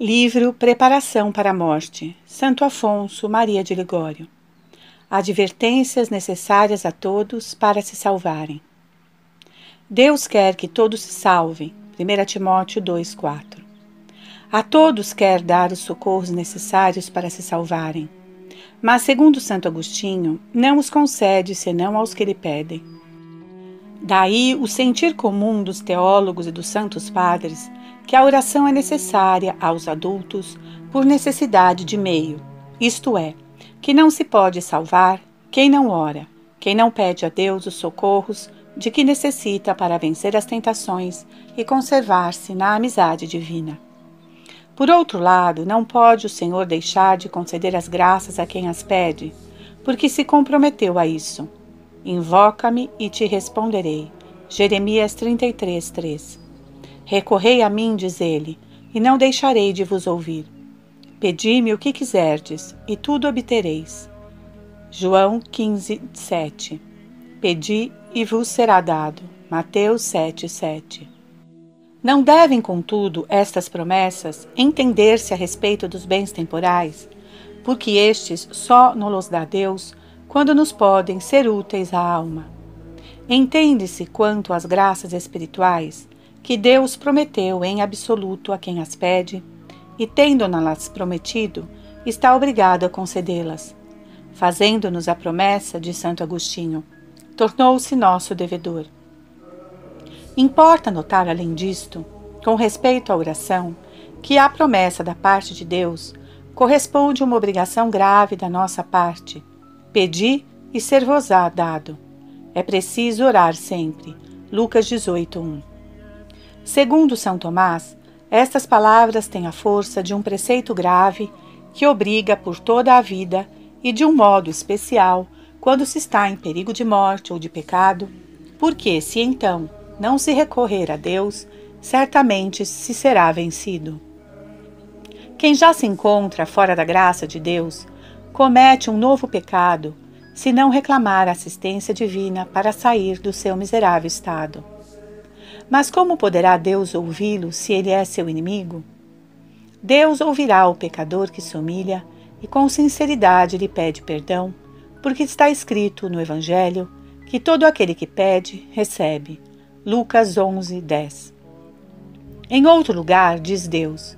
Livro Preparação para a Morte, Santo Afonso Maria de Ligório. Advertências necessárias a todos para se salvarem. Deus quer que todos se salvem. 1 Timóteo 2,4. A todos quer dar os socorros necessários para se salvarem. Mas, segundo Santo Agostinho, não os concede senão aos que lhe pedem. Daí o sentir comum dos teólogos e dos santos padres que a oração é necessária aos adultos por necessidade de meio, isto é, que não se pode salvar quem não ora, quem não pede a Deus os socorros de que necessita para vencer as tentações e conservar-se na amizade divina. Por outro lado, não pode o Senhor deixar de conceder as graças a quem as pede, porque se comprometeu a isso. Invoca-me e te responderei. Jeremias 33, 3. Recorrei a mim, diz ele, e não deixarei de vos ouvir. Pedi-me o que quiserdes, e tudo obtereis. João 15, 7 Pedi e vos será dado. Mateus 7, 7 Não devem, contudo, estas promessas entender-se a respeito dos bens temporais, porque estes só nos dá Deus quando nos podem ser úteis à alma. Entende-se quanto às graças espirituais, que Deus prometeu em absoluto a quem as pede, e tendo-nas prometido, está obrigado a concedê-las. Fazendo-nos a promessa de Santo Agostinho, tornou-se nosso devedor. Importa notar, além disto, com respeito à oração, que à promessa da parte de Deus corresponde uma obrigação grave da nossa parte: pedi e ser-vos-á dado. É preciso orar sempre. Lucas 18, 1. Segundo São Tomás, estas palavras têm a força de um preceito grave que obriga por toda a vida e de um modo especial quando se está em perigo de morte ou de pecado, porque se então não se recorrer a Deus, certamente se será vencido. Quem já se encontra fora da graça de Deus comete um novo pecado se não reclamar assistência divina para sair do seu miserável estado. Mas como poderá Deus ouvi-lo se ele é seu inimigo? Deus ouvirá o pecador que se humilha e com sinceridade lhe pede perdão, porque está escrito no Evangelho que todo aquele que pede, recebe. Lucas 11, 10. Em outro lugar, diz Deus: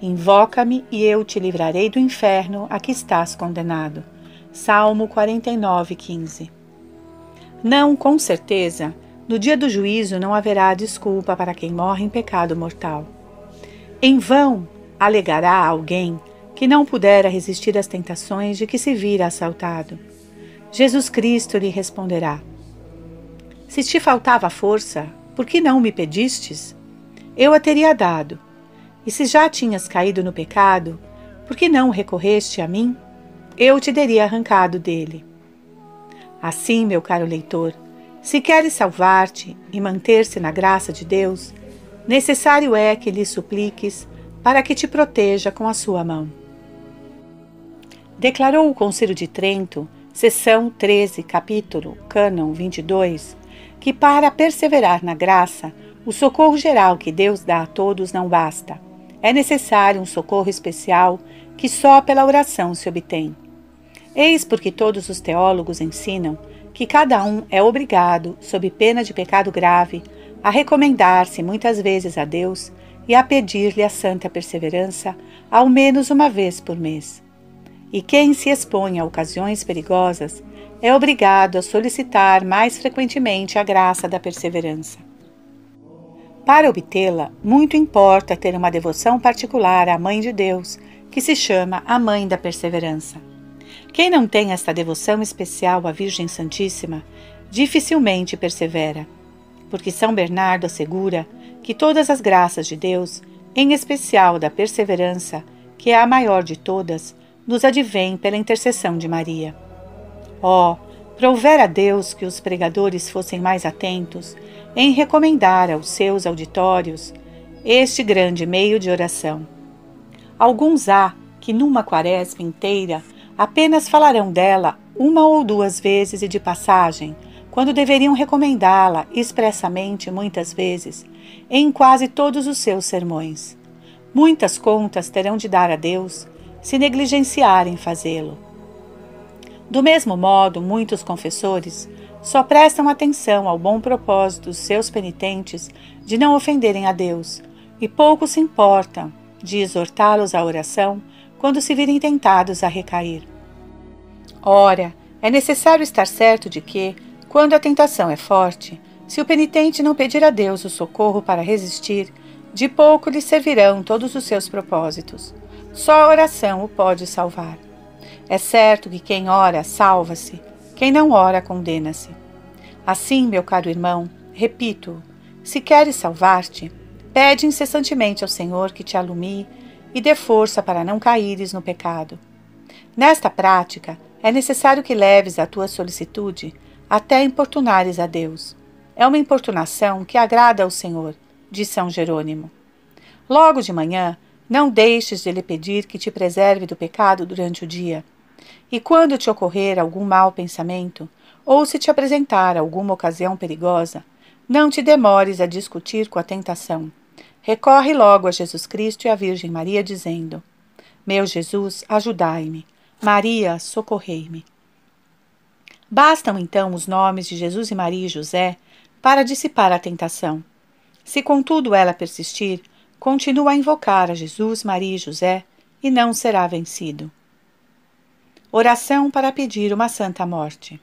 Invoca-me e eu te livrarei do inferno a que estás condenado. Salmo 49, 15. Não, com certeza, no dia do juízo não haverá desculpa para quem morre em pecado mortal. Em vão alegará alguém que não pudera resistir às tentações de que se vira assaltado. Jesus Cristo lhe responderá: Se te faltava força, por que não me pedistes? Eu a teria dado. E se já tinhas caído no pecado, por que não recorreste a mim? Eu te teria arrancado dele. Assim, meu caro leitor, se queres salvar-te e manter-se na graça de Deus, necessário é que lhe supliques para que te proteja com a sua mão. Declarou o Conselho de Trento, seção 13, capítulo, cânon 22, que para perseverar na graça, o socorro geral que Deus dá a todos não basta. É necessário um socorro especial que só pela oração se obtém. Eis porque todos os teólogos ensinam que cada um é obrigado, sob pena de pecado grave, a recomendar-se muitas vezes a Deus e a pedir-lhe a santa perseverança ao menos uma vez por mês. E quem se expõe a ocasiões perigosas é obrigado a solicitar mais frequentemente a graça da perseverança. Para obtê-la, muito importa ter uma devoção particular à Mãe de Deus, que se chama a Mãe da Perseverança. Quem não tem esta devoção especial à Virgem Santíssima, dificilmente persevera, porque São Bernardo assegura que todas as graças de Deus, em especial da perseverança, que é a maior de todas, nos advém pela intercessão de Maria. Oh, prouver a Deus que os pregadores fossem mais atentos em recomendar aos seus auditórios este grande meio de oração. Alguns há que numa quaresma inteira apenas falarão dela uma ou duas vezes e de passagem, quando deveriam recomendá-la expressamente muitas vezes, em quase todos os seus sermões. Muitas contas terão de dar a Deus se negligenciarem fazê-lo. Do mesmo modo, muitos confessores só prestam atenção ao bom propósito dos seus penitentes de não ofenderem a Deus e pouco se importam de exortá-los à oração quando se virem tentados a recair. Ora, é necessário estar certo de que, quando a tentação é forte, se o penitente não pedir a Deus o socorro para resistir, de pouco lhe servirão todos os seus propósitos. Só a oração o pode salvar. É certo que quem ora salva-se, quem não ora condena-se. Assim, meu caro irmão, repito: se queres salvar-te, pede incessantemente ao Senhor que te alumie e dê força para não caíres no pecado. Nesta prática, é necessário que leves a tua solicitude até importunares a Deus. É uma importunação que agrada ao Senhor, diz São Jerônimo. Logo de manhã, não deixes de lhe pedir que te preserve do pecado durante o dia. E quando te ocorrer algum mau pensamento, ou se te apresentar alguma ocasião perigosa, não te demores a discutir com a tentação. Recorre logo a Jesus Cristo e à Virgem Maria, dizendo: Meu Jesus, ajudai-me. Maria, socorrei-me. Bastam então os nomes de Jesus e Maria e José para dissipar a tentação. Se contudo ela persistir, continua a invocar a Jesus, Maria e José e não será vencido. Oração para pedir uma santa morte.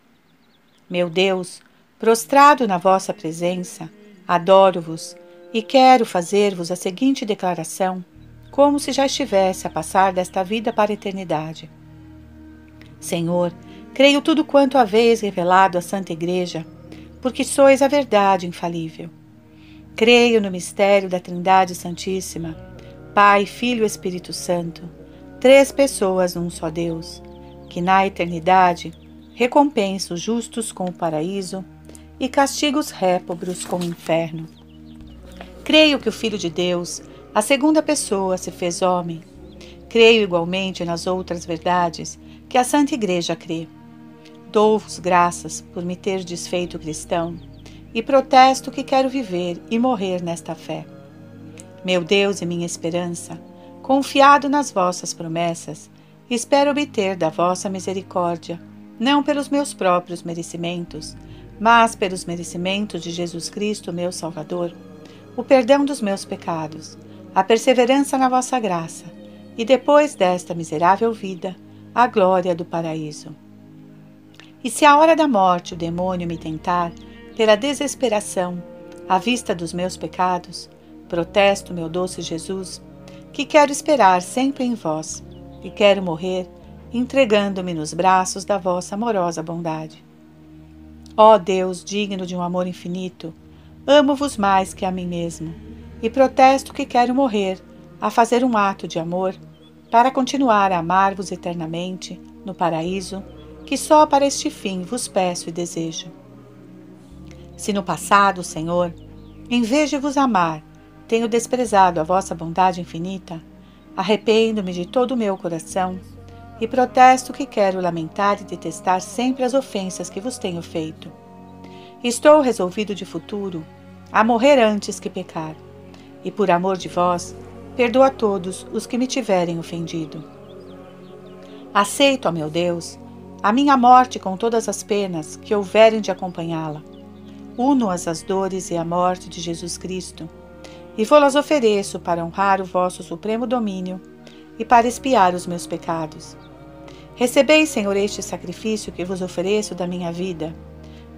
Meu Deus, prostrado na vossa presença, adoro-vos e quero fazer-vos a seguinte declaração, como se já estivesse a passar desta vida para a eternidade. Senhor, creio tudo quanto haveis revelado à Santa Igreja, porque sois a verdade infalível. Creio no mistério da Trindade Santíssima, Pai, Filho e Espírito Santo, três pessoas num só Deus, que na eternidade recompensa os justos com o paraíso e castiga os répobros com o inferno. Creio que o Filho de Deus, a segunda pessoa, se fez homem. Creio igualmente nas outras verdades que a Santa Igreja crê. Dou-vos graças por me ter desfeito cristão e protesto que quero viver e morrer nesta fé. Meu Deus e minha esperança, confiado nas vossas promessas, espero obter da vossa misericórdia, não pelos meus próprios merecimentos, mas pelos merecimentos de Jesus Cristo, meu Salvador o perdão dos meus pecados, a perseverança na vossa graça, e depois desta miserável vida, a glória do paraíso. E se a hora da morte o demônio me tentar, pela desesperação, à vista dos meus pecados, protesto, meu doce Jesus, que quero esperar sempre em vós, e quero morrer entregando-me nos braços da vossa amorosa bondade. Ó Deus, digno de um amor infinito, Amo-vos mais que a mim mesmo, e protesto que quero morrer a fazer um ato de amor para continuar a amar-vos eternamente no paraíso, que só para este fim vos peço e desejo. Se no passado, Senhor, em vez de vos amar, tenho desprezado a vossa bondade infinita, arrependo-me de todo o meu coração e protesto que quero lamentar e detestar sempre as ofensas que vos tenho feito. Estou resolvido de futuro a morrer antes que pecar. E por amor de vós, perdoa a todos os que me tiverem ofendido. Aceito, ó meu Deus, a minha morte com todas as penas que houverem de acompanhá-la. Uno-as às dores e à morte de Jesus Cristo, e vou-las ofereço para honrar o vosso supremo domínio e para expiar os meus pecados. Recebei, Senhor, este sacrifício que vos ofereço da minha vida.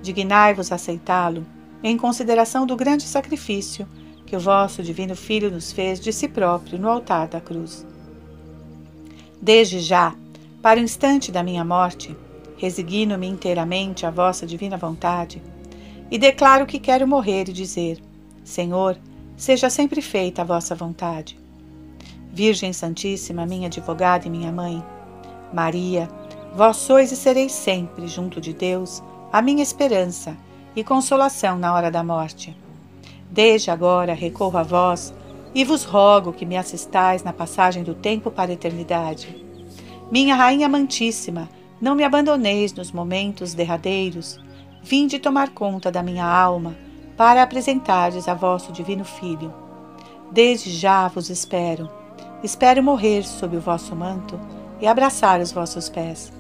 Dignai-vos aceitá-lo em consideração do grande sacrifício que o vosso Divino Filho nos fez de si próprio no altar da cruz. Desde já, para o instante da minha morte, resigno-me inteiramente à vossa divina vontade e declaro que quero morrer e dizer: Senhor, seja sempre feita a vossa vontade. Virgem Santíssima, minha advogada e minha mãe, Maria, vós sois e sereis sempre, junto de Deus, a minha esperança e consolação na hora da morte. Desde agora recorro a vós e vos rogo que me assistais na passagem do tempo para a eternidade. Minha Rainha Amantíssima, não me abandoneis nos momentos derradeiros, vinde tomar conta da minha alma para apresentardes a vosso Divino Filho. Desde já vos espero, espero morrer sob o vosso manto e abraçar os vossos pés.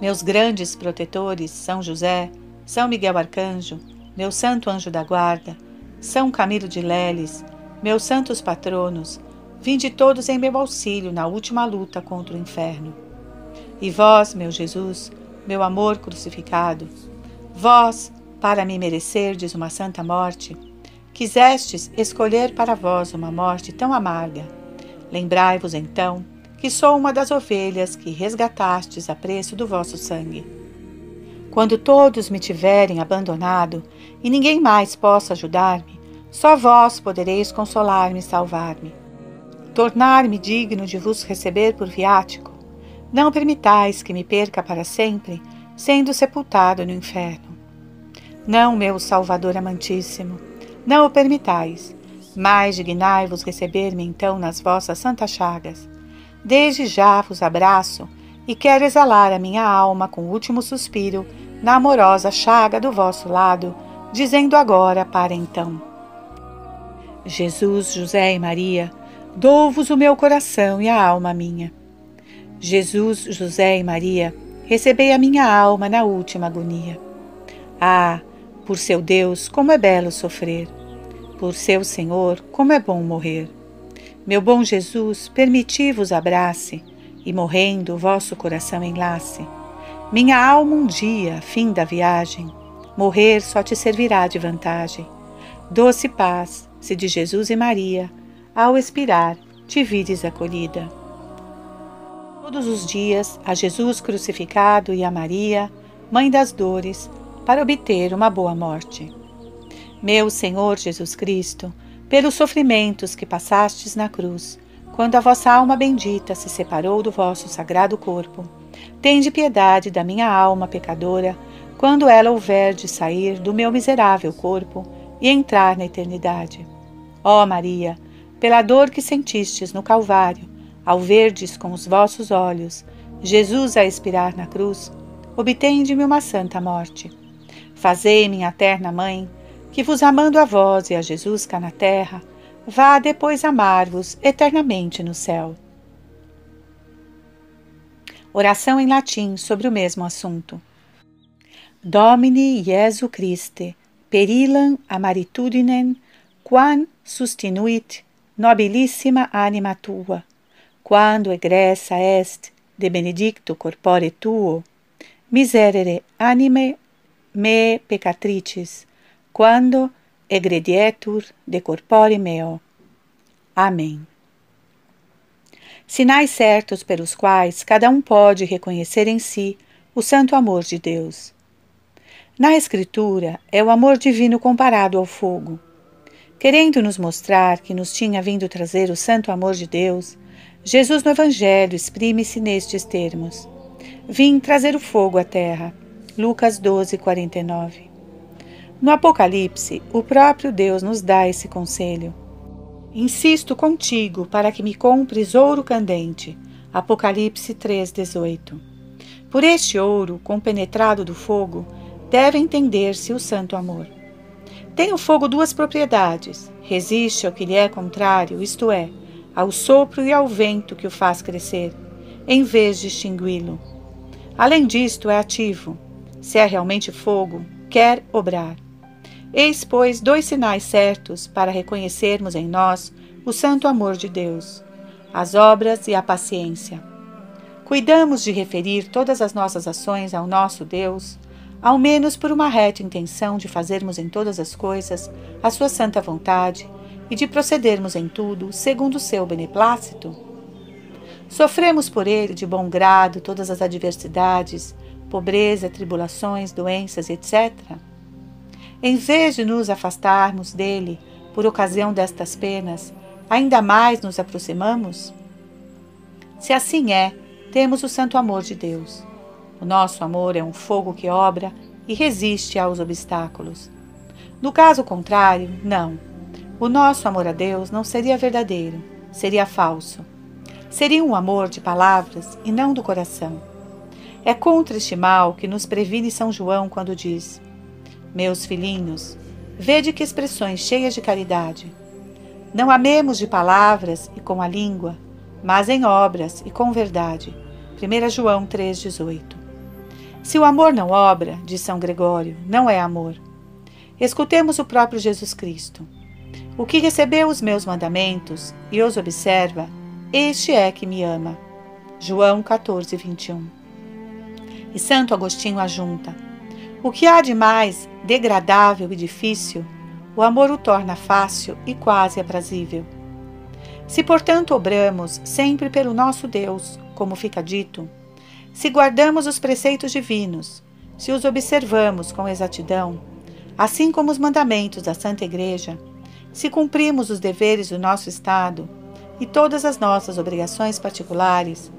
Meus grandes protetores, São José, São Miguel Arcanjo, meu santo anjo da guarda, São Camilo de Leles, meus santos patronos, vinde todos em meu auxílio na última luta contra o inferno. E vós, meu Jesus, meu amor crucificado, vós, para me merecerdes uma santa morte, quisestes escolher para vós uma morte tão amarga. Lembrai-vos então que sou uma das ovelhas que resgatastes a preço do vosso sangue. Quando todos me tiverem abandonado e ninguém mais possa ajudar-me, só vós podereis consolar-me e salvar-me. Tornar-me digno de vos receber por viático. Não permitais que me perca para sempre, sendo sepultado no inferno. Não, meu Salvador amantíssimo, não o permitais, mas dignai-vos receber-me então nas vossas santas chagas Desde já vos abraço e quero exalar a minha alma com o último suspiro na amorosa chaga do vosso lado, dizendo agora para então: Jesus, José e Maria, dou-vos o meu coração e a alma minha. Jesus, José e Maria, recebei a minha alma na última agonia. Ah, por seu Deus, como é belo sofrer! Por seu Senhor, como é bom morrer! Meu bom Jesus, permiti-vos abrace, e morrendo o vosso coração enlace. Minha alma um dia, fim da viagem, morrer só te servirá de vantagem. Doce paz, se de Jesus e Maria, ao expirar, te vires acolhida. Todos os dias, a Jesus crucificado e a Maria, Mãe das dores, para obter uma boa morte. Meu Senhor Jesus Cristo, pelos sofrimentos que passastes na cruz, quando a vossa alma bendita se separou do vosso sagrado corpo. Tende piedade da minha alma pecadora, quando ela houver de sair do meu miserável corpo e entrar na eternidade. Ó Maria, pela dor que sentistes no Calvário, ao verdes com os vossos olhos Jesus a expirar na cruz, obtende-me uma santa morte. Fazei, minha terna mãe, que vos amando a vós e a Jesus cá na terra, vá depois amar-vos eternamente no céu. Oração em latim sobre o mesmo assunto. Domini Jesu Christe, perilam amaritudinem, quam sustinuit nobilissima anima tua, quando egressa est de benedicto corpore tuo, miserere anime me peccatricis, quando egredietur de corpore meo. Amém. Sinais certos pelos quais cada um pode reconhecer em si o santo amor de Deus. Na Escritura é o amor divino comparado ao fogo. Querendo nos mostrar que nos tinha vindo trazer o santo amor de Deus, Jesus no Evangelho exprime-se nestes termos: Vim trazer o fogo à terra. Lucas 12, 49. No Apocalipse, o próprio Deus nos dá esse conselho. Insisto contigo para que me compres ouro candente. Apocalipse 3:18. Por este ouro, compenetrado do fogo, deve entender-se o santo amor. Tem o fogo duas propriedades: resiste ao que lhe é contrário, isto é, ao sopro e ao vento que o faz crescer, em vez de extingui-lo. Além disto, é ativo. Se é realmente fogo, quer obrar. Eis, pois, dois sinais certos para reconhecermos em nós o santo amor de Deus: as obras e a paciência. Cuidamos de referir todas as nossas ações ao nosso Deus, ao menos por uma reta intenção de fazermos em todas as coisas a sua santa vontade e de procedermos em tudo segundo o seu beneplácito? Sofremos por ele de bom grado todas as adversidades, pobreza, tribulações, doenças, etc. Em vez de nos afastarmos dele por ocasião destas penas, ainda mais nos aproximamos? Se assim é, temos o santo amor de Deus. O nosso amor é um fogo que obra e resiste aos obstáculos. No caso contrário, não. O nosso amor a Deus não seria verdadeiro, seria falso. Seria um amor de palavras e não do coração. É contra este mal que nos previne São João quando diz: meus filhinhos, vede que expressões cheias de caridade. Não amemos de palavras e com a língua, mas em obras e com verdade. 1 João 3,18 Se o amor não obra, diz São Gregório, não é amor. Escutemos o próprio Jesus Cristo. O que recebeu os meus mandamentos e os observa, este é que me ama. João 14, 21. E Santo Agostinho ajunta: O que há de mais degradável e difícil, o amor o torna fácil e quase aprazível. Se, portanto, obramos sempre pelo nosso Deus, como fica dito, se guardamos os preceitos divinos, se os observamos com exatidão, assim como os mandamentos da Santa Igreja, se cumprimos os deveres do nosso Estado e todas as nossas obrigações particulares,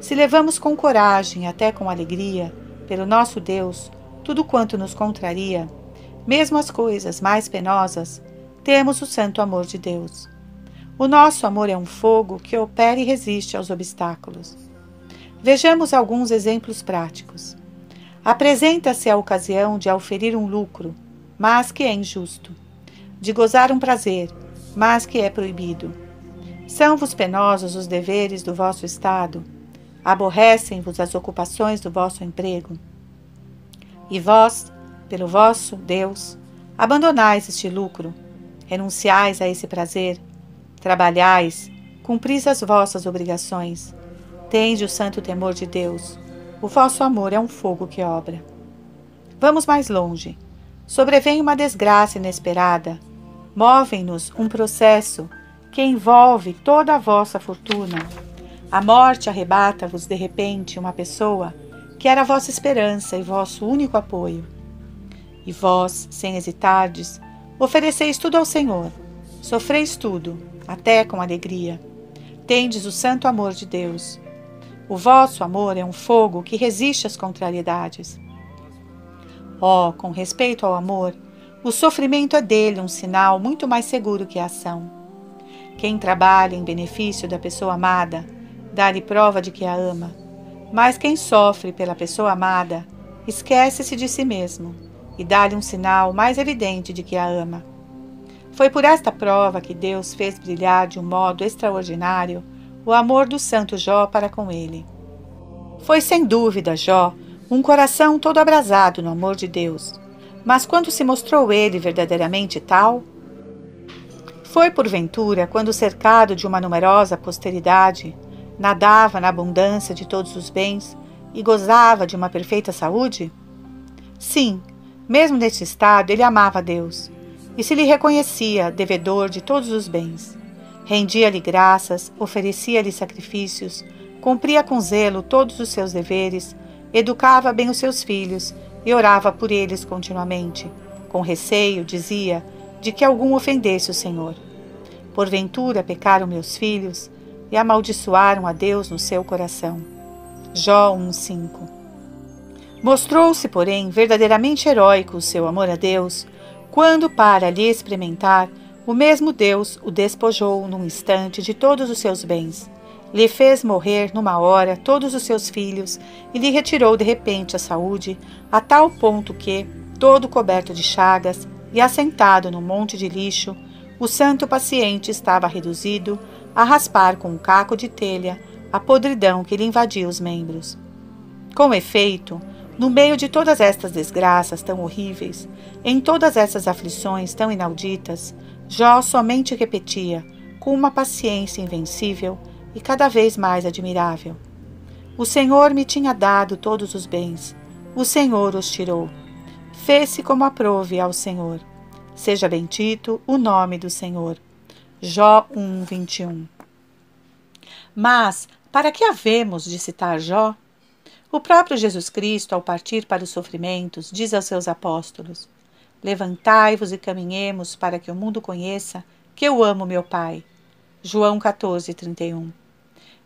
se levamos com coragem, até com alegria, pelo nosso Deus, tudo quanto nos contraria, mesmo as coisas mais penosas, temos o santo amor de Deus. O nosso amor é um fogo que opera e resiste aos obstáculos. Vejamos alguns exemplos práticos. Apresenta-se a ocasião de auferir um lucro, mas que é injusto de gozar um prazer, mas que é proibido. São-vos penosos os deveres do vosso Estado, aborrecem-vos as ocupações do vosso emprego. E vós, pelo vosso Deus, abandonais este lucro, renunciais a esse prazer, trabalhais, cumpris as vossas obrigações, tende o santo temor de Deus, o vosso amor é um fogo que obra. Vamos mais longe. Sobrevém uma desgraça inesperada, movem-nos um processo que envolve toda a vossa fortuna. A morte arrebata-vos de repente uma pessoa que era a vossa esperança e vosso único apoio. E vós, sem hesitardes, ofereceis tudo ao Senhor, sofreis tudo, até com alegria. Tendes o santo amor de Deus. O vosso amor é um fogo que resiste às contrariedades. Oh, com respeito ao amor, o sofrimento é dele um sinal muito mais seguro que a ação. Quem trabalha em benefício da pessoa amada, dá-lhe prova de que a ama. Mas quem sofre pela pessoa amada, esquece-se de si mesmo e dá-lhe um sinal mais evidente de que a ama. Foi por esta prova que Deus fez brilhar de um modo extraordinário o amor do santo Jó para com ele. Foi sem dúvida Jó um coração todo abrasado no amor de Deus mas quando se mostrou ele verdadeiramente tal? Foi porventura quando, cercado de uma numerosa posteridade, nadava na abundância de todos os bens e gozava de uma perfeita saúde? Sim, mesmo nesse estado ele amava Deus e se lhe reconhecia devedor de todos os bens. Rendia-lhe graças, oferecia-lhe sacrifícios, cumpria com zelo todos os seus deveres, educava bem os seus filhos e orava por eles continuamente. Com receio, dizia, de que algum ofendesse o Senhor. Porventura pecaram meus filhos e amaldiçoaram a Deus no seu coração. Jó 1:5. Mostrou-se, porém, verdadeiramente heróico o seu amor a Deus, quando, para lhe experimentar, o mesmo Deus o despojou num instante de todos os seus bens lhe fez morrer numa hora todos os seus filhos e lhe retirou de repente a saúde, a tal ponto que, todo coberto de chagas e assentado num monte de lixo, o santo paciente estava reduzido a raspar com um caco de telha a podridão que lhe invadia os membros. Com efeito, no meio de todas estas desgraças tão horríveis, em todas essas aflições tão inauditas, Jó somente repetia, com uma paciência invencível, e cada vez mais admirável. O Senhor me tinha dado todos os bens, o Senhor os tirou. Fez-se como aprove ao Senhor. Seja bendito o nome do Senhor. Jó 1, 21. Mas, para que havemos de citar Jó? O próprio Jesus Cristo, ao partir para os sofrimentos, diz aos seus apóstolos: Levantai-vos e caminhemos para que o mundo conheça que eu amo meu Pai. João 14, 31.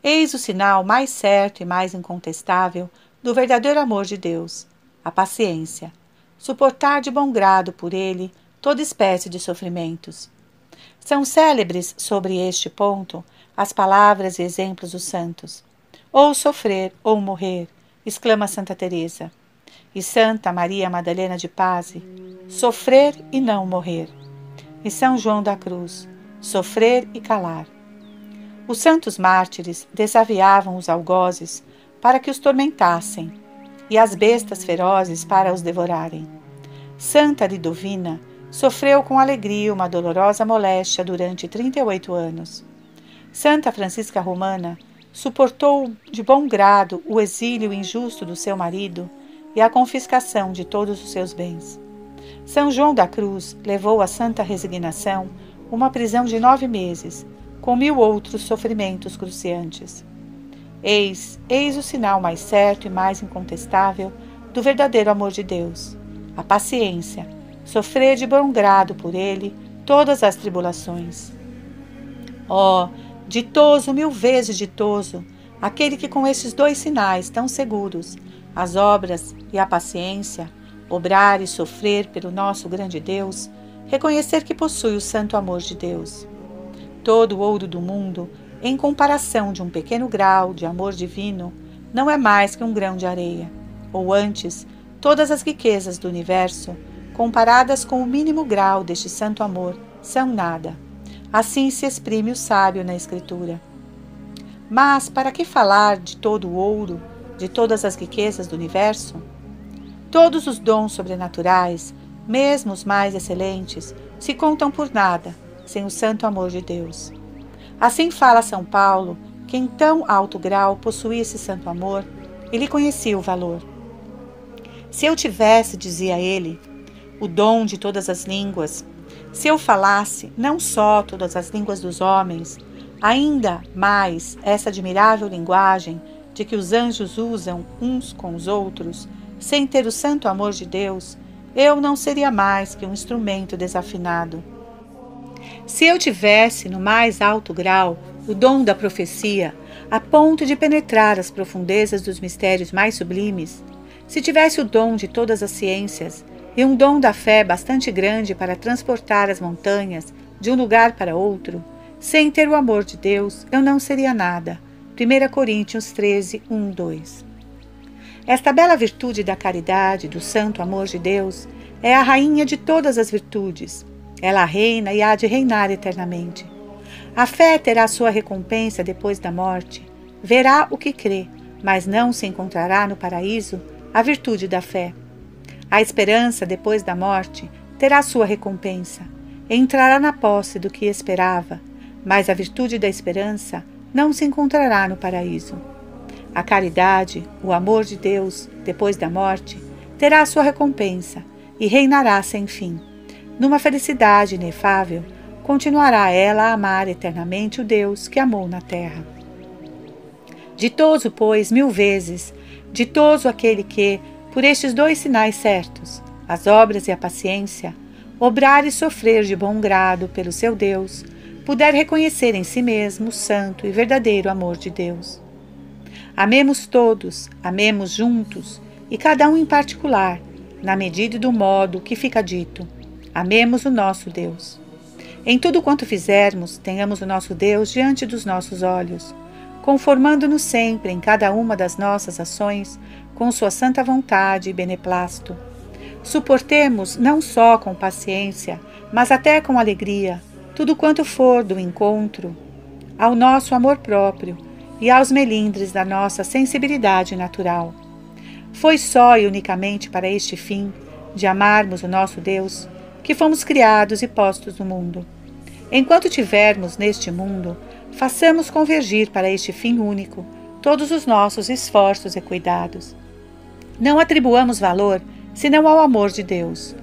Eis o sinal mais certo e mais incontestável do verdadeiro amor de Deus, a paciência. Suportar de bom grado por ele toda espécie de sofrimentos. São célebres sobre este ponto as palavras e exemplos dos santos. Ou sofrer ou morrer, exclama Santa Teresa. E Santa Maria Madalena de Paz, sofrer e não morrer. E São João da Cruz, sofrer e calar. Os santos mártires desafiavam os algozes para que os tormentassem, e as bestas ferozes para os devorarem. Santa Lidovina sofreu com alegria uma dolorosa moléstia durante 38 anos. Santa Francisca Romana suportou de bom grado o exílio injusto do seu marido e a confiscação de todos os seus bens. São João da Cruz levou a santa resignação uma prisão de nove meses, com mil outros sofrimentos cruciantes. Eis, eis o sinal mais certo e mais incontestável do verdadeiro amor de Deus, a paciência, sofrer de bom grado por ele todas as tribulações. Ó, oh, ditoso mil vezes ditoso, aquele que com estes dois sinais tão seguros, as obras e a paciência, obrar e sofrer pelo nosso grande Deus, reconhecer que possui o santo amor de Deus. Todo o ouro do mundo, em comparação de um pequeno grau de amor divino, não é mais que um grão de areia, ou antes, todas as riquezas do universo, comparadas com o mínimo grau deste santo amor, são nada. Assim se exprime o sábio na Escritura. Mas para que falar de todo o ouro, de todas as riquezas do universo? Todos os dons sobrenaturais, mesmo os mais excelentes, se contam por nada sem o santo amor de Deus. Assim fala São Paulo, que em tão alto grau possuía esse santo amor, ele conhecia o valor. Se eu tivesse, dizia ele, o dom de todas as línguas, se eu falasse não só todas as línguas dos homens, ainda mais essa admirável linguagem de que os anjos usam uns com os outros, sem ter o santo amor de Deus, eu não seria mais que um instrumento desafinado. Se eu tivesse, no mais alto grau, o dom da profecia, a ponto de penetrar as profundezas dos mistérios mais sublimes, se tivesse o dom de todas as ciências e um dom da fé bastante grande para transportar as montanhas de um lugar para outro, sem ter o amor de Deus, eu não seria nada. 1 Coríntios 13, 1, 2. Esta bela virtude da caridade, do santo amor de Deus, é a rainha de todas as virtudes. Ela reina e há de reinar eternamente. A fé terá sua recompensa depois da morte. Verá o que crê, mas não se encontrará no paraíso a virtude da fé. A esperança depois da morte terá sua recompensa. Entrará na posse do que esperava, mas a virtude da esperança não se encontrará no paraíso. A caridade, o amor de Deus, depois da morte, terá sua recompensa e reinará sem fim. Numa felicidade inefável, continuará ela a amar eternamente o Deus que amou na terra. Ditoso, pois, mil vezes, ditoso aquele que, por estes dois sinais certos, as obras e a paciência, obrar e sofrer de bom grado pelo seu Deus, puder reconhecer em si mesmo o santo e verdadeiro amor de Deus. Amemos todos, amemos juntos, e cada um em particular, na medida do modo que fica dito. Amemos o nosso Deus. Em tudo quanto fizermos, tenhamos o nosso Deus diante dos nossos olhos, conformando-nos sempre em cada uma das nossas ações com Sua santa vontade e beneplácito. Suportemos não só com paciência, mas até com alegria, tudo quanto for do encontro ao nosso amor próprio e aos melindres da nossa sensibilidade natural. Foi só e unicamente para este fim, de amarmos o nosso Deus, que fomos criados e postos no mundo. Enquanto tivermos neste mundo, façamos convergir para este fim único todos os nossos esforços e cuidados. Não atribuamos valor senão ao amor de Deus.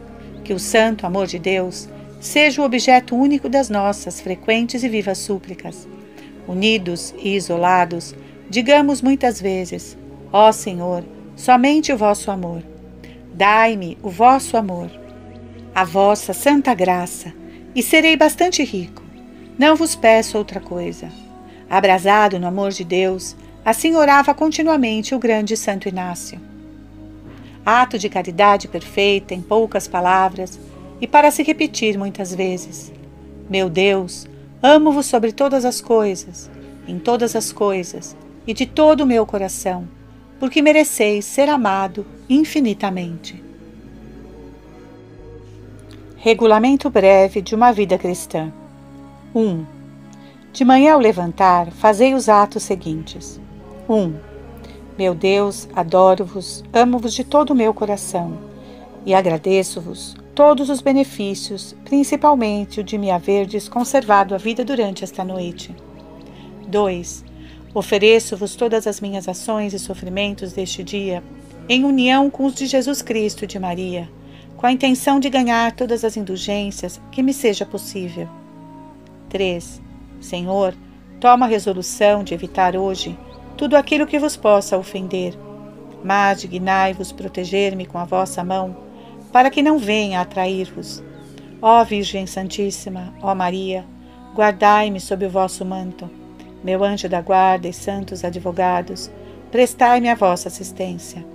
Que o santo amor de Deus seja o objeto único das nossas frequentes e vivas súplicas unidos e isolados, digamos muitas vezes: Ó Senhor, somente o vosso amor. Dai-me o vosso amor, a vossa santa graça, e serei bastante rico. Não vos peço outra coisa. Abrasado no amor de Deus, assim orava continuamente o grande Santo Inácio. Ato de caridade perfeita em poucas palavras e para se repetir muitas vezes. Meu Deus, Amo-vos sobre todas as coisas, em todas as coisas, e de todo o meu coração, porque mereceis ser amado infinitamente. Regulamento breve de uma vida cristã. 1. De manhã ao levantar, fazei os atos seguintes. 1. Meu Deus, adoro-vos, amo-vos de todo o meu coração e agradeço-vos todos os benefícios, principalmente o de me haverdes conservado a vida durante esta noite. 2. Ofereço-vos todas as minhas ações e sofrimentos deste dia, em união com os de Jesus Cristo e de Maria, com a intenção de ganhar todas as indulgências que me seja possível. 3. Senhor, toma a resolução de evitar hoje tudo aquilo que vos possa ofender, mas dignai-vos proteger-me com a vossa mão, para que não venha a trair-vos. Ó Virgem Santíssima, ó Maria, guardai-me sob o vosso manto meu anjo da guarda e santos advogados, prestai-me a vossa assistência.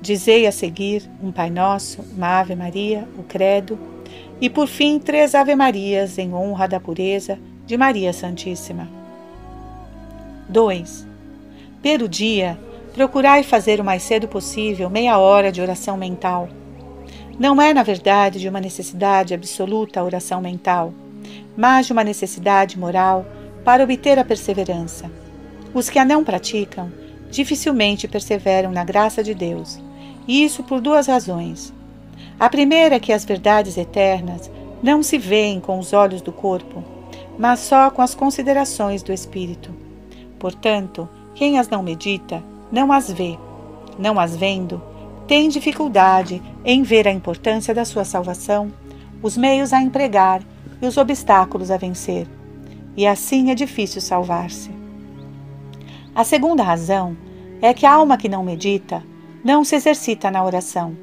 Dizei a seguir um Pai Nosso, uma Ave Maria, o Credo, e por fim três Ave Marias em honra da pureza de Maria Santíssima. 2. Pelo dia, procurai fazer o mais cedo possível meia hora de oração mental. Não é, na verdade, de uma necessidade absoluta a oração mental, mas de uma necessidade moral para obter a perseverança. Os que a não praticam dificilmente perseveram na graça de Deus, e isso por duas razões. A primeira é que as verdades eternas não se veem com os olhos do corpo, mas só com as considerações do espírito. Portanto, quem as não medita, não as vê. Não as vendo, tem dificuldade em ver a importância da sua salvação, os meios a empregar e os obstáculos a vencer e assim é difícil salvar-se. A segunda razão é que a alma que não medita não se exercita na oração.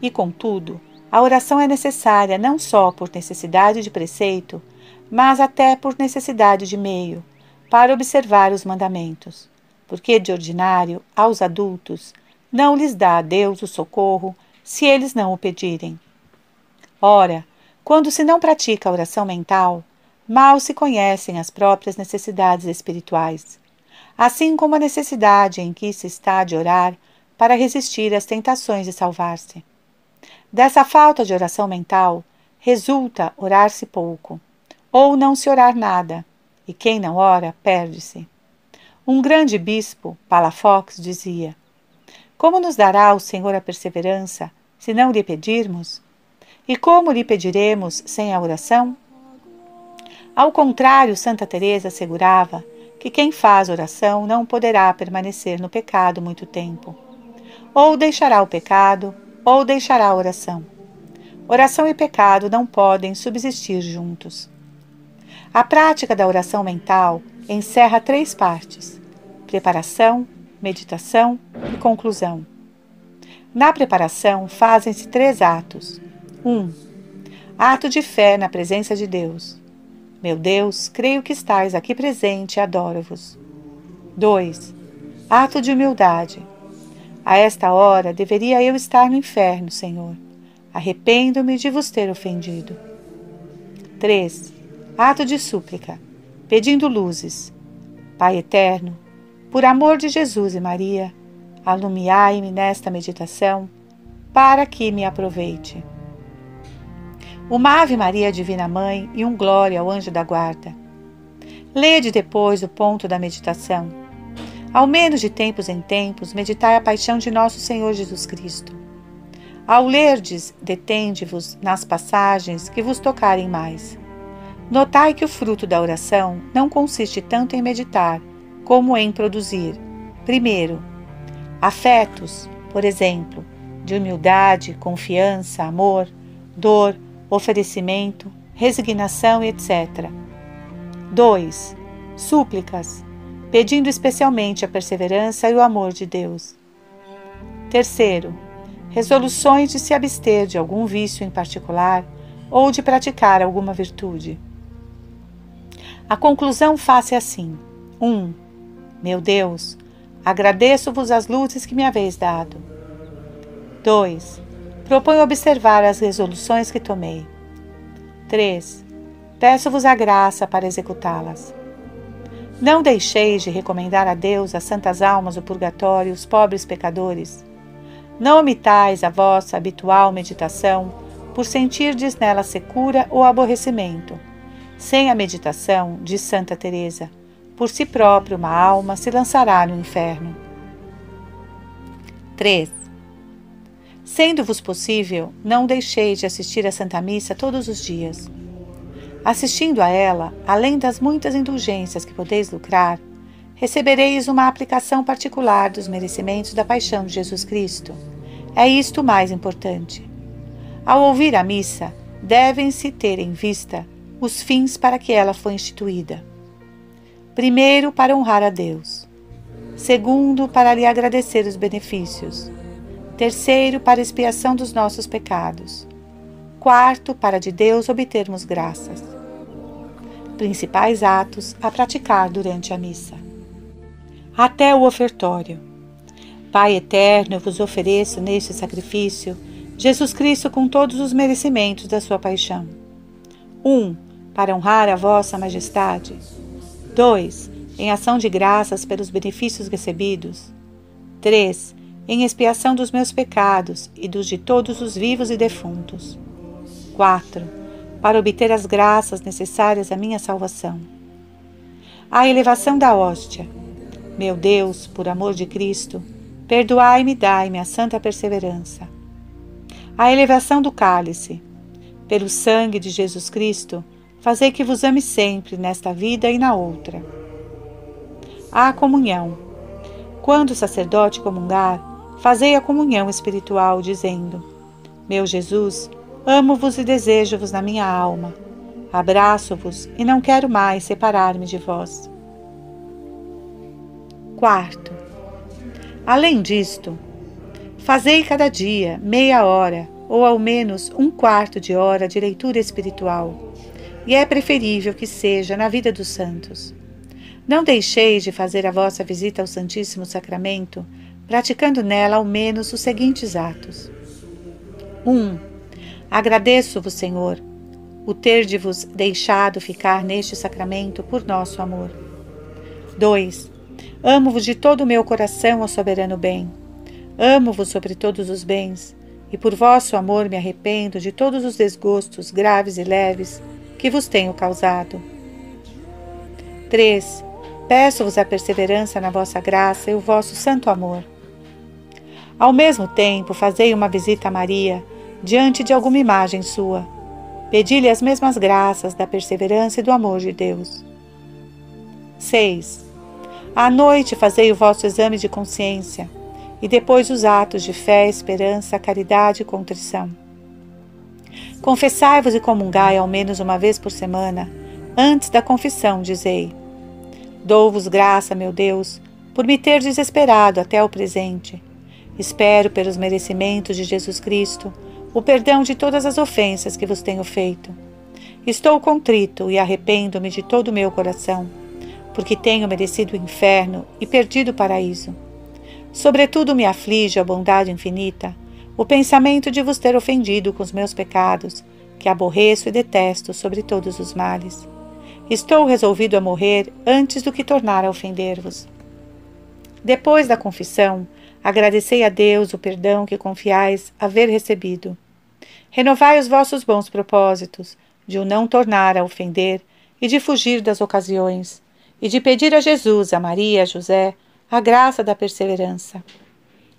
E, contudo, a oração é necessária não só por necessidade de preceito, mas até por necessidade de meio, para observar os mandamentos, porque, de ordinário, aos adultos, não lhes dá a Deus o socorro se eles não o pedirem. Ora, quando se não pratica a oração mental, mal se conhecem as próprias necessidades espirituais, assim como a necessidade em que se está de orar para resistir às tentações de salvar-se. Dessa falta de oração mental resulta orar-se pouco, ou não se orar nada, e quem não ora perde-se. Um grande bispo, Palafox, dizia: Como nos dará o Senhor a perseverança se não lhe pedirmos? E como lhe pediremos sem a oração? Ao contrário, Santa Teresa assegurava que quem faz oração não poderá permanecer no pecado muito tempo. Ou deixará o pecado, ou deixará a oração. Oração e pecado não podem subsistir juntos. A prática da oração mental encerra três partes: preparação, meditação e conclusão. Na preparação fazem-se três atos. 1. Um, ato de fé na presença de Deus. Meu Deus, creio que estais aqui presente e adoro-vos. 2. Ato de humildade. A esta hora deveria eu estar no inferno, Senhor. Arrependo-me de vos ter ofendido. 3. Ato de súplica, pedindo luzes. Pai eterno, por amor de Jesus e Maria, alumiai-me nesta meditação, para que me aproveite. Uma Ave Maria Divina Mãe e um Glória ao Anjo da Guarda. Lede depois o ponto da meditação. Ao menos de tempos em tempos, meditai a paixão de nosso Senhor Jesus Cristo. Ao lerdes, detende-vos nas passagens que vos tocarem mais. Notai que o fruto da oração não consiste tanto em meditar, como em produzir, primeiro, afetos, por exemplo, de humildade, confiança, amor, dor, oferecimento, resignação, etc. 2. Súplicas, pedindo especialmente a perseverança e o amor de Deus. Terceiro, resoluções de se abster de algum vício em particular ou de praticar alguma virtude. A conclusão faz-se assim: 1. Um, meu Deus, agradeço-vos as luzes que me haveis dado. 2 proponho observar as resoluções que tomei. 3. Peço-vos a graça para executá-las. Não deixeis de recomendar a Deus as santas almas do purgatório e os pobres pecadores. Não omitais a vossa habitual meditação por sentirdes nela secura ou aborrecimento, Sem a meditação, diz Santa Teresa, por si próprio uma alma se lançará no inferno. 3. Sendo-vos possível, não deixeis de assistir à Santa Missa todos os dias. Assistindo a ela, além das muitas indulgências que podeis lucrar, recebereis uma aplicação particular dos merecimentos da paixão de Jesus Cristo. É isto o mais importante. Ao ouvir a missa, devem-se ter em vista os fins para que ela foi instituída. Primeiro, para honrar a Deus. Segundo, para lhe agradecer os benefícios. Terceiro, para expiação dos nossos pecados. Quarto, para de Deus obtermos graças. Principais atos a praticar durante a missa. Até o ofertório. Pai eterno, eu vos ofereço neste sacrifício Jesus Cristo com todos os merecimentos da sua paixão. 1. Um, para honrar a vossa majestade. 2. Em ação de graças pelos benefícios recebidos. 3. Em expiação dos meus pecados e dos de todos os vivos e defuntos. 4. Para obter as graças necessárias à minha salvação. A elevação da hóstia. Meu Deus, por amor de Cristo, perdoai-me e dai-me a santa perseverança. A elevação do cálice. Pelo sangue de Jesus Cristo, Fazei que vos ame sempre, nesta vida e na outra. A comunhão. Quando o sacerdote comungar, fazei a comunhão espiritual, dizendo: Meu Jesus, amo-vos e desejo-vos na minha alma. Abraço-vos e não quero mais separar-me de vós. Quarto. Além disto, fazei cada dia meia hora, ou ao menos um quarto de hora de leitura espiritual e é preferível que seja na vida dos santos. Não deixeis de fazer a vossa visita ao Santíssimo Sacramento, praticando nela ao menos os seguintes atos. 1. Um, Agradeço-vos, Senhor, o ter de vos deixado ficar neste sacramento por nosso amor. 2. Amo-vos de todo o meu coração, ó soberano bem. Amo-vos sobre todos os bens, e por vosso amor me arrependo de todos os desgostos graves e leves que vos tenho causado. 3. Peço-vos a perseverança na vossa graça e o vosso santo amor. Ao mesmo tempo, fazei uma visita a Maria diante de alguma imagem sua. Pedi-lhe as mesmas graças da perseverança e do amor de Deus. 6. À noite, fazei o vosso exame de consciência e depois os atos de fé, esperança, caridade e contrição. Confessai-vos e comungai ao menos uma vez por semana. Antes da confissão, dizei: Dou-vos graça, meu Deus, por me ter desesperado até o presente. Espero, pelos merecimentos de Jesus Cristo, o perdão de todas as ofensas que vos tenho feito. Estou contrito e arrependo-me de todo o meu coração, porque tenho merecido o inferno e perdido o paraíso. Sobretudo me aflige a bondade infinita o pensamento de vos ter ofendido com os meus pecados, que aborreço e detesto sobre todos os males. Estou resolvido a morrer antes do que tornar a ofender-vos. Depois da confissão, agradecei a Deus o perdão que confiais haver recebido. Renovai os vossos bons propósitos, de o não tornar a ofender e de fugir das ocasiões, e de pedir a Jesus, a Maria, a José, a graça da perseverança.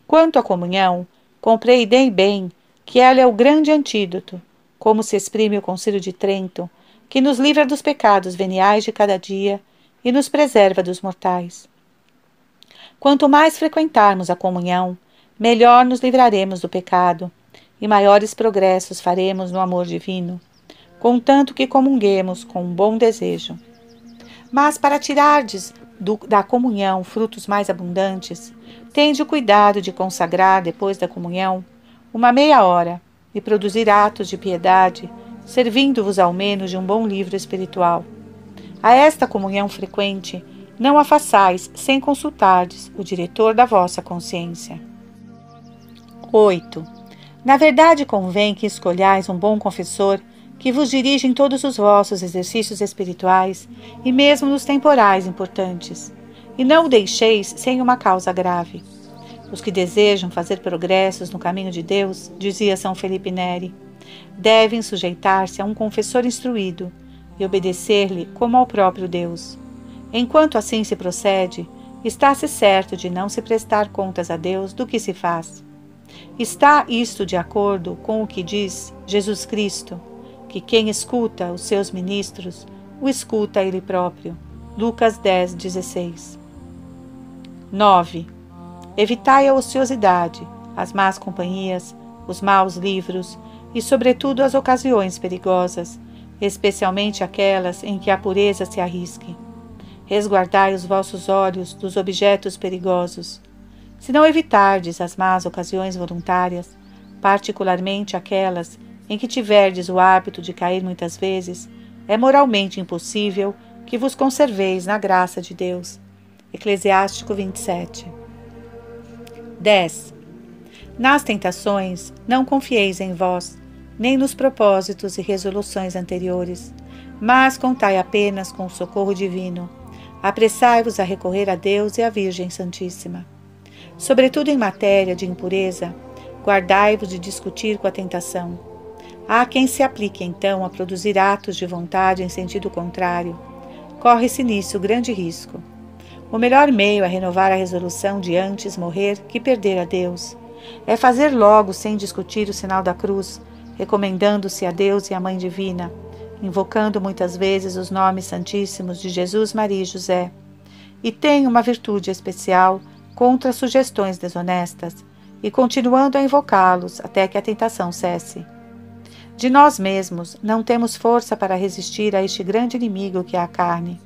Quanto à comunhão, Compreendei bem que ela é o grande antídoto, como se exprime o Concílio de Trento, que nos livra dos pecados veniais de cada dia e nos preserva dos mortais. Quanto mais frequentarmos a comunhão, melhor nos livraremos do pecado e maiores progressos faremos no amor divino, contanto que comunguemos com um bom desejo. Mas para tirardes do, da comunhão frutos mais abundantes, tende o cuidado de consagrar, depois da comunhão, uma meia hora e produzir atos de piedade, servindo-vos ao menos de um bom livro espiritual. A esta comunhão frequente, não a façais sem consultardes o diretor da vossa consciência. 8. Na verdade, convém que escolhais um bom confessor que vos dirige em todos os vossos exercícios espirituais e mesmo nos temporais importantes, e não o deixeis sem uma causa grave. Os que desejam fazer progressos no caminho de Deus, dizia São Felipe Neri, devem sujeitar-se a um confessor instruído, e obedecer-lhe como ao próprio Deus. Enquanto assim se procede, está-se certo de não se prestar contas a Deus do que se faz. Está isto de acordo com o que diz Jesus Cristo, que quem escuta os seus ministros, o escuta ele próprio. Lucas 10, 16. 9. Evitai a ociosidade, as más companhias, os maus livros e, sobretudo, as ocasiões perigosas, especialmente aquelas em que a pureza se arrisque. Resguardai os vossos olhos dos objetos perigosos. Se não evitardes as más ocasiões voluntárias, particularmente aquelas em que tiverdes o hábito de cair muitas vezes, é moralmente impossível que vos conserveis na graça de Deus. Eclesiástico 27. 10. Nas tentações, não confieis em vós, nem nos propósitos e resoluções anteriores, mas contai apenas com o socorro divino. Apressai-vos a recorrer a Deus e à Virgem Santíssima. Sobretudo em matéria de impureza, guardai-vos de discutir com a tentação. Há quem se aplique então a produzir atos de vontade em sentido contrário. Corre-se nisso grande risco. O melhor meio é renovar a resolução de antes morrer que perder a Deus. É fazer logo, sem discutir, o sinal da cruz, recomendando-se a Deus e à Mãe Divina, invocando muitas vezes os nomes santíssimos de Jesus, Maria e José. E tem uma virtude especial contra sugestões desonestas, e continuando a invocá-los até que a tentação cesse. De nós mesmos não temos força para resistir a este grande inimigo que é a carne.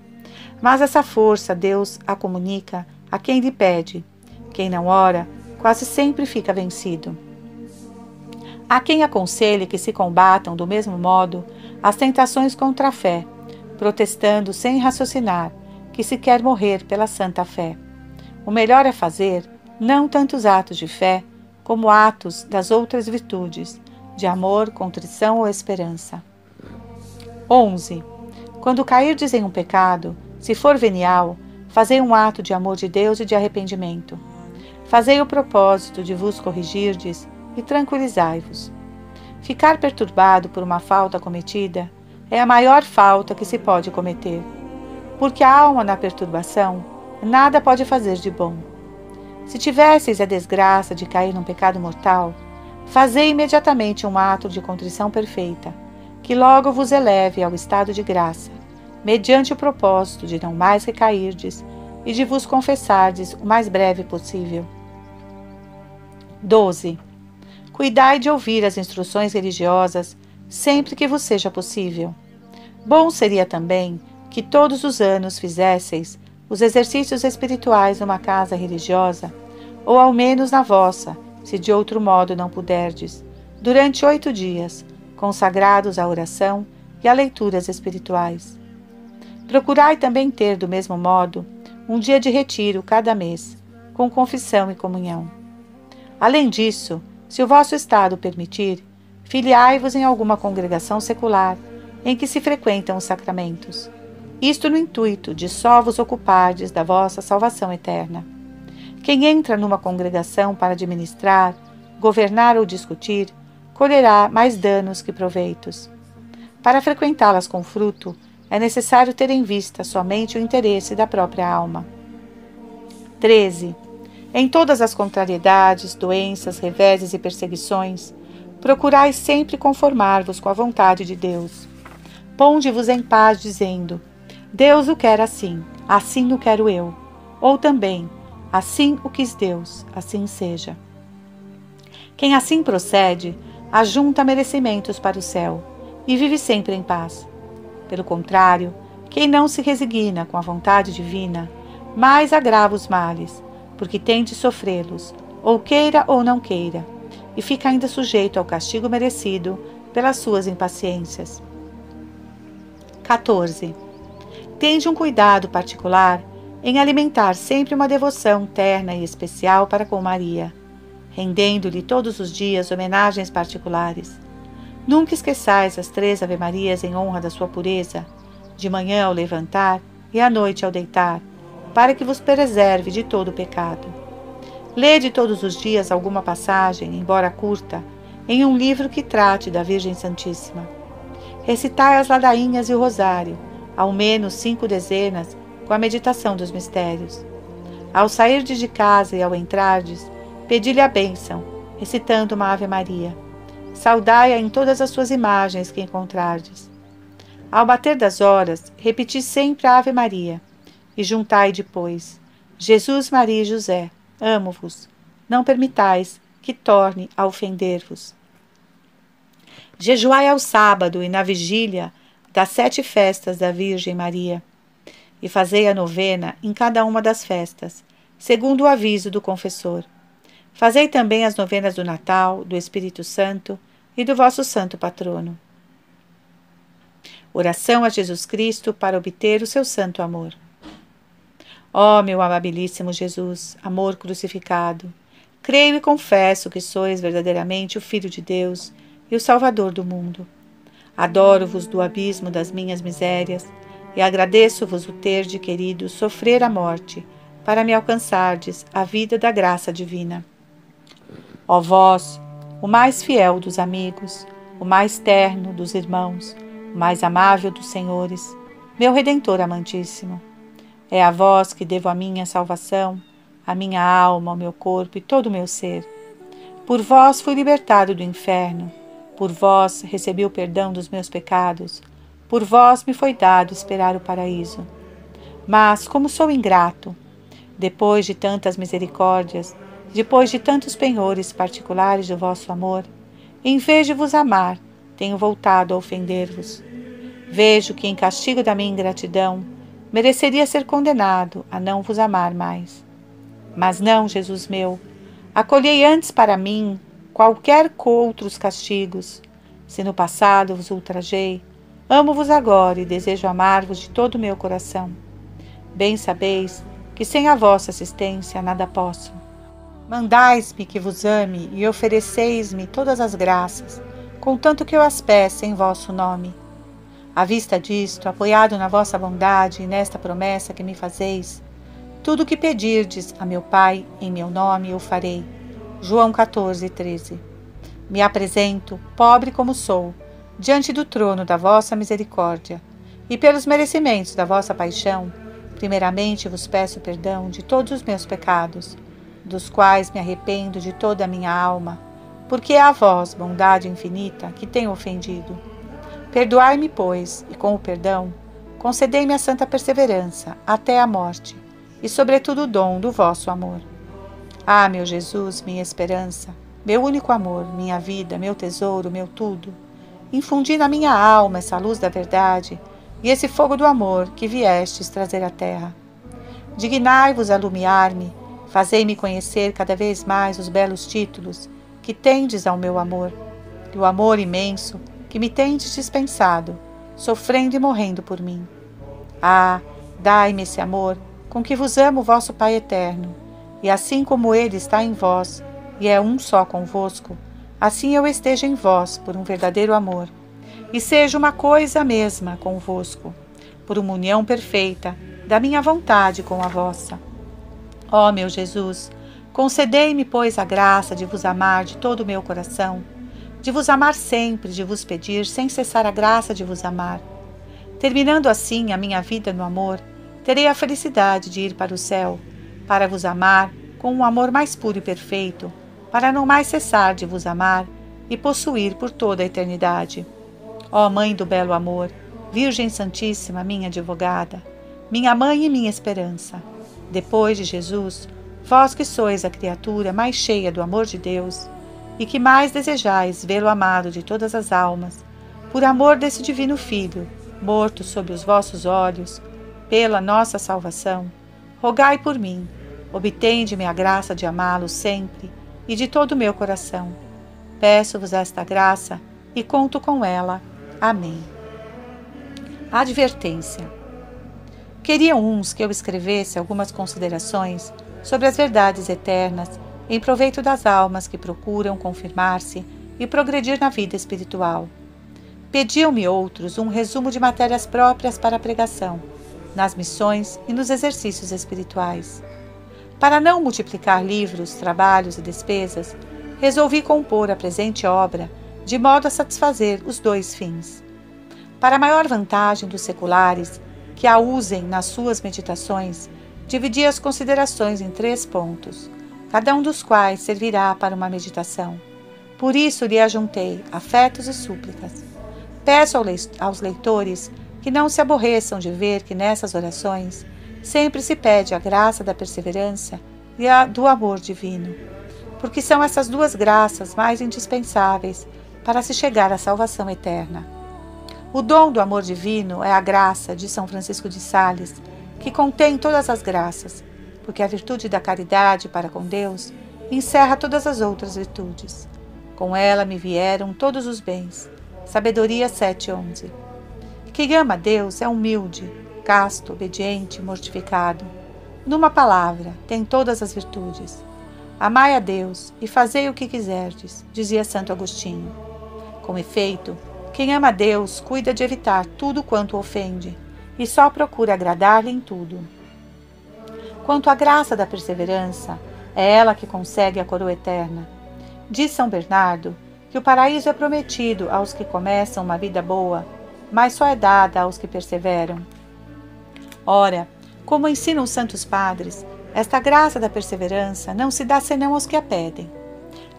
Mas essa força Deus a comunica a quem lhe pede. Quem não ora, quase sempre fica vencido. Há quem aconselhe que se combatam do mesmo modo as tentações contra a fé, protestando sem raciocinar que se quer morrer pela santa fé. O melhor é fazer não tantos atos de fé, como atos das outras virtudes, de amor, contrição ou esperança. 11. Quando cairdes em um pecado, se for venial, fazei um ato de amor de Deus e de arrependimento. Fazei o propósito de vos corrigirdes e tranquilizai-vos. Ficar perturbado por uma falta cometida é a maior falta que se pode cometer, porque a alma na perturbação nada pode fazer de bom. Se tivesseis a desgraça de cair num pecado mortal, fazei imediatamente um ato de contrição perfeita, que logo vos eleve ao estado de graça, mediante o propósito de não mais recairdes e de vos confessardes o mais breve possível. 12. Cuidai de ouvir as instruções religiosas sempre que vos seja possível. Bom seria também que todos os anos fizesseis os exercícios espirituais numa casa religiosa, ou ao menos na vossa, se de outro modo não puderdes, durante oito dias, consagrados à oração e a leituras espirituais. Procurai também ter, do mesmo modo, um dia de retiro cada mês, com confissão e comunhão. Além disso, se o vosso estado permitir, filiai-vos em alguma congregação secular em que se frequentam os sacramentos. Isto no intuito de só vos ocupardes da vossa salvação eterna. Quem entra numa congregação para administrar, governar ou discutir, colherá mais danos que proveitos. Para frequentá-las com fruto, é necessário ter em vista somente o interesse da própria alma. 13. Em todas as contrariedades, doenças, reveses e perseguições, procurai sempre conformar-vos com a vontade de Deus. Ponde-vos em paz, dizendo: Deus o quer assim, assim o quero eu. Ou também, assim o quis Deus, assim seja. Quem assim procede, ajunta merecimentos para o céu e vive sempre em paz. Pelo contrário, quem não se resigna com a vontade divina, mais agrava os males porque tem de sofrê-los, ou queira ou não queira, e fica ainda sujeito ao castigo merecido pelas suas impaciências. 14. Tende um cuidado particular em alimentar sempre uma devoção terna e especial para com Maria, rendendo-lhe todos os dias homenagens particulares. Nunca esqueçais as três Ave-Marias em honra da sua pureza, de manhã ao levantar e à noite ao deitar, para que vos preserve de todo pecado. Lede todos os dias alguma passagem, embora curta, em um livro que trate da Virgem Santíssima. Recitai as ladainhas e o rosário, ao menos cinco dezenas, com a meditação dos mistérios. Ao sairdes de casa e ao entrardes, pedi-lhe a bênção, recitando uma Ave Maria. Saudai-a em todas as suas imagens que encontrardes. Ao bater das horas, repeti sempre a Ave Maria e juntai depois: Jesus, Maria e José, amo-vos. Não permitais que torne a ofender-vos. Jejuai ao sábado e na vigília das sete festas da Virgem Maria e fazei a novena em cada uma das festas, segundo o aviso do confessor. Fazei também as novenas do Natal, do Espírito Santo e do vosso santo patrono. Oração a Jesus Cristo para obter o seu santo amor. Ó oh, meu amabilíssimo Jesus, amor crucificado, creio e confesso que sois verdadeiramente o Filho de Deus e o Salvador do mundo. Adoro-vos do abismo das minhas misérias e agradeço-vos o ter de querido sofrer a morte, para me alcançardes a vida da graça divina. Ó vós, o mais fiel dos amigos, o mais terno dos irmãos, o mais amável dos senhores, meu Redentor amantíssimo. É a vós que devo a minha salvação, a minha alma, o meu corpo e todo o meu ser. Por vós fui libertado do inferno, por vós recebi o perdão dos meus pecados, por vós me foi dado esperar o paraíso. Mas, como sou ingrato, depois de tantas misericórdias, depois de tantos penhores particulares do vosso amor, em vez de vos amar, tenho voltado a ofender-vos. Vejo que, em castigo da minha ingratidão, mereceria ser condenado a não vos amar mais. Mas não, Jesus meu, acolhei antes para mim qualquer outros castigos. Se no passado vos ultrajei, Amo-vos agora e desejo amar-vos de todo o meu coração. Bem sabeis que sem a vossa assistência nada posso. Mandais-me que vos ame e ofereceis-me todas as graças, contanto que eu as peça em vosso nome. À vista disto, apoiado na vossa bondade e nesta promessa que me fazeis, tudo o que pedirdes a meu Pai em meu nome eu farei. João 14, 13. Me apresento, pobre como sou, diante do trono da vossa misericórdia, e pelos merecimentos da vossa paixão, primeiramente vos peço perdão de todos os meus pecados, dos quais me arrependo de toda a minha alma, porque é a vós, bondade infinita, que tenho ofendido. Perdoai-me, pois, e com o perdão, concedei-me a santa perseverança até a morte, e sobretudo o dom do vosso amor. Ah, meu Jesus, minha esperança, meu único amor, minha vida, meu tesouro, meu tudo, infundi na minha alma essa luz da verdade e esse fogo do amor que viestes trazer à terra. Dignai-vos a iluminar-me, fazei-me conhecer cada vez mais os belos títulos que tendes ao meu amor, e o amor imenso que me tendes dispensado, sofrendo e morrendo por mim. Ah, dai-me esse amor com que vos amo, vosso Pai eterno, e assim como ele está em vós e é um só convosco, assim eu esteja em vós por um verdadeiro amor, e seja uma coisa mesma convosco, por uma união perfeita da minha vontade com a vossa. Ó meu Jesus, concedei-me, pois, a graça de vos amar de todo o meu coração, de vos amar sempre, de vos pedir sem cessar a graça de vos amar. Terminando assim a minha vida no amor, terei a felicidade de ir para o céu, para vos amar com um amor mais puro e perfeito, para não mais cessar de vos amar e possuir por toda a eternidade. Ó Mãe do belo amor, Virgem Santíssima, minha advogada, minha mãe e minha esperança, depois de Jesus, vós que sois a criatura mais cheia do amor de Deus e que mais desejais vê-lo amado de todas as almas, por amor desse divino Filho, morto sob os vossos olhos, pela nossa salvação, rogai por mim, obtende-me a graça de amá-lo sempre e de todo o meu coração. Peço-vos esta graça e conto com ela. Amém. Advertência. Queriam uns que eu escrevesse algumas considerações sobre as verdades eternas em proveito das almas que procuram confirmar-se e progredir na vida espiritual. Pediam-me outros um resumo de matérias próprias para a pregação, nas missões e nos exercícios espirituais. Para não multiplicar livros, trabalhos e despesas, resolvi compor a presente obra de modo a satisfazer os dois fins. Para maior vantagem dos seculares, que a usem nas suas meditações, dividi as considerações em três pontos, cada um dos quais servirá para uma meditação. Por isso lhe ajuntei afetos e súplicas. Peço aos leitores que não se aborreçam de ver que nessas orações sempre se pede a graça da perseverança e a do amor divino, porque são essas duas graças mais indispensáveis para se chegar à salvação eterna. O dom do amor divino é a graça de São Francisco de Sales, que contém todas as graças, porque a virtude da caridade para com Deus encerra todas as outras virtudes. Com ela me vieram todos os bens. Sabedoria 7:11. Quem ama Deus é humilde, casto, obediente, mortificado. Numa palavra, tem todas as virtudes. Amai a Deus e fazei o que quiserdes, dizia Santo Agostinho. Com efeito, quem ama Deus cuida de evitar tudo quanto ofende e só procura agradar-lhe em tudo. Quanto à graça da perseverança, é ela que consegue a coroa eterna. Diz São Bernardo que o paraíso é prometido aos que começam uma vida boa, mas só é dada aos que perseveram. Ora, como ensinam os santos padres, esta graça da perseverança não se dá senão aos que a pedem.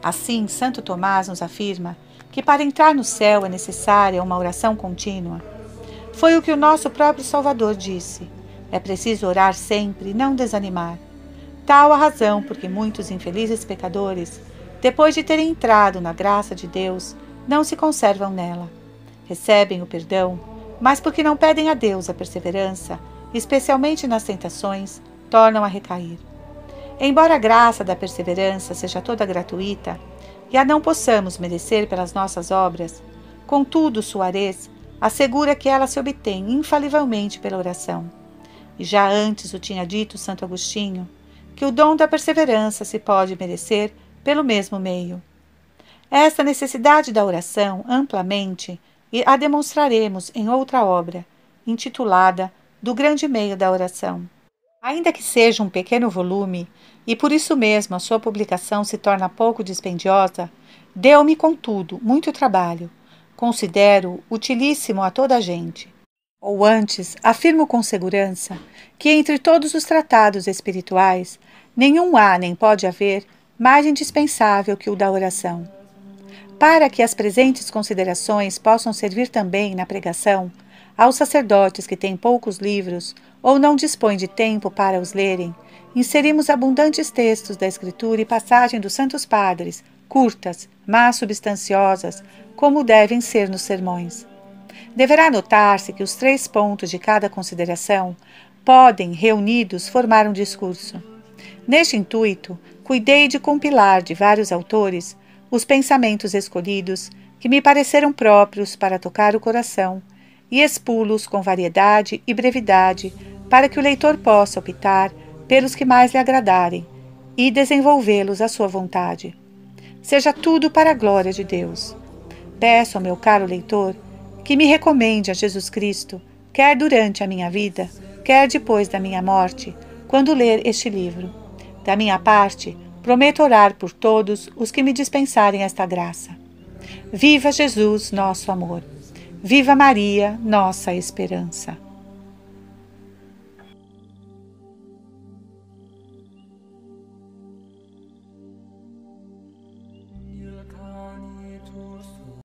Assim, Santo Tomás nos afirma que para entrar no céu é necessária uma oração contínua. Foi o que o nosso próprio Salvador disse. É preciso orar sempre e não desanimar. Tal a razão porque muitos infelizes pecadores, depois de terem entrado na graça de Deus, não se conservam nela. Recebem o perdão, mas porque não pedem a Deus a perseverança, especialmente nas tentações, tornam a recair. Embora a graça da perseverança seja toda gratuita e a não possamos merecer pelas nossas obras, contudo, Suarez assegura que ela se obtém infalivelmente pela oração. E já antes o tinha dito Santo Agostinho, que o dom da perseverança se pode merecer pelo mesmo meio. Esta necessidade da oração, amplamente, a demonstraremos em outra obra, intitulada Do Grande Meio da Oração. Ainda que seja um pequeno volume, e por isso mesmo a sua publicação se torna pouco dispendiosa, deu-me, contudo, muito trabalho considero utilíssimo a toda a gente. Ou antes, afirmo com segurança que entre todos os tratados espirituais, nenhum há nem pode haver mais indispensável que o da oração. Para que as presentes considerações possam servir também na pregação aos sacerdotes que têm poucos livros ou não dispõem de tempo para os lerem, inserimos abundantes textos da Escritura e passagem dos Santos Padres, curtas, mas substanciosas, como devem ser nos sermões. Deverá notar-se que os três pontos de cada consideração podem, reunidos, formar um discurso. Neste intuito, cuidei de compilar de vários autores os pensamentos escolhidos que me pareceram próprios para tocar o coração e expulos com variedade e brevidade para que o leitor possa optar pelos que mais lhe agradarem e desenvolvê-los à sua vontade. Seja tudo para a glória de Deus. Peço ao meu caro leitor que me recomende a Jesus Cristo, quer durante a minha vida, quer depois da minha morte, quando ler este livro. Da minha parte, prometo orar por todos os que me dispensarem esta graça. Viva Jesus, nosso amor! Viva Maria, nossa esperança!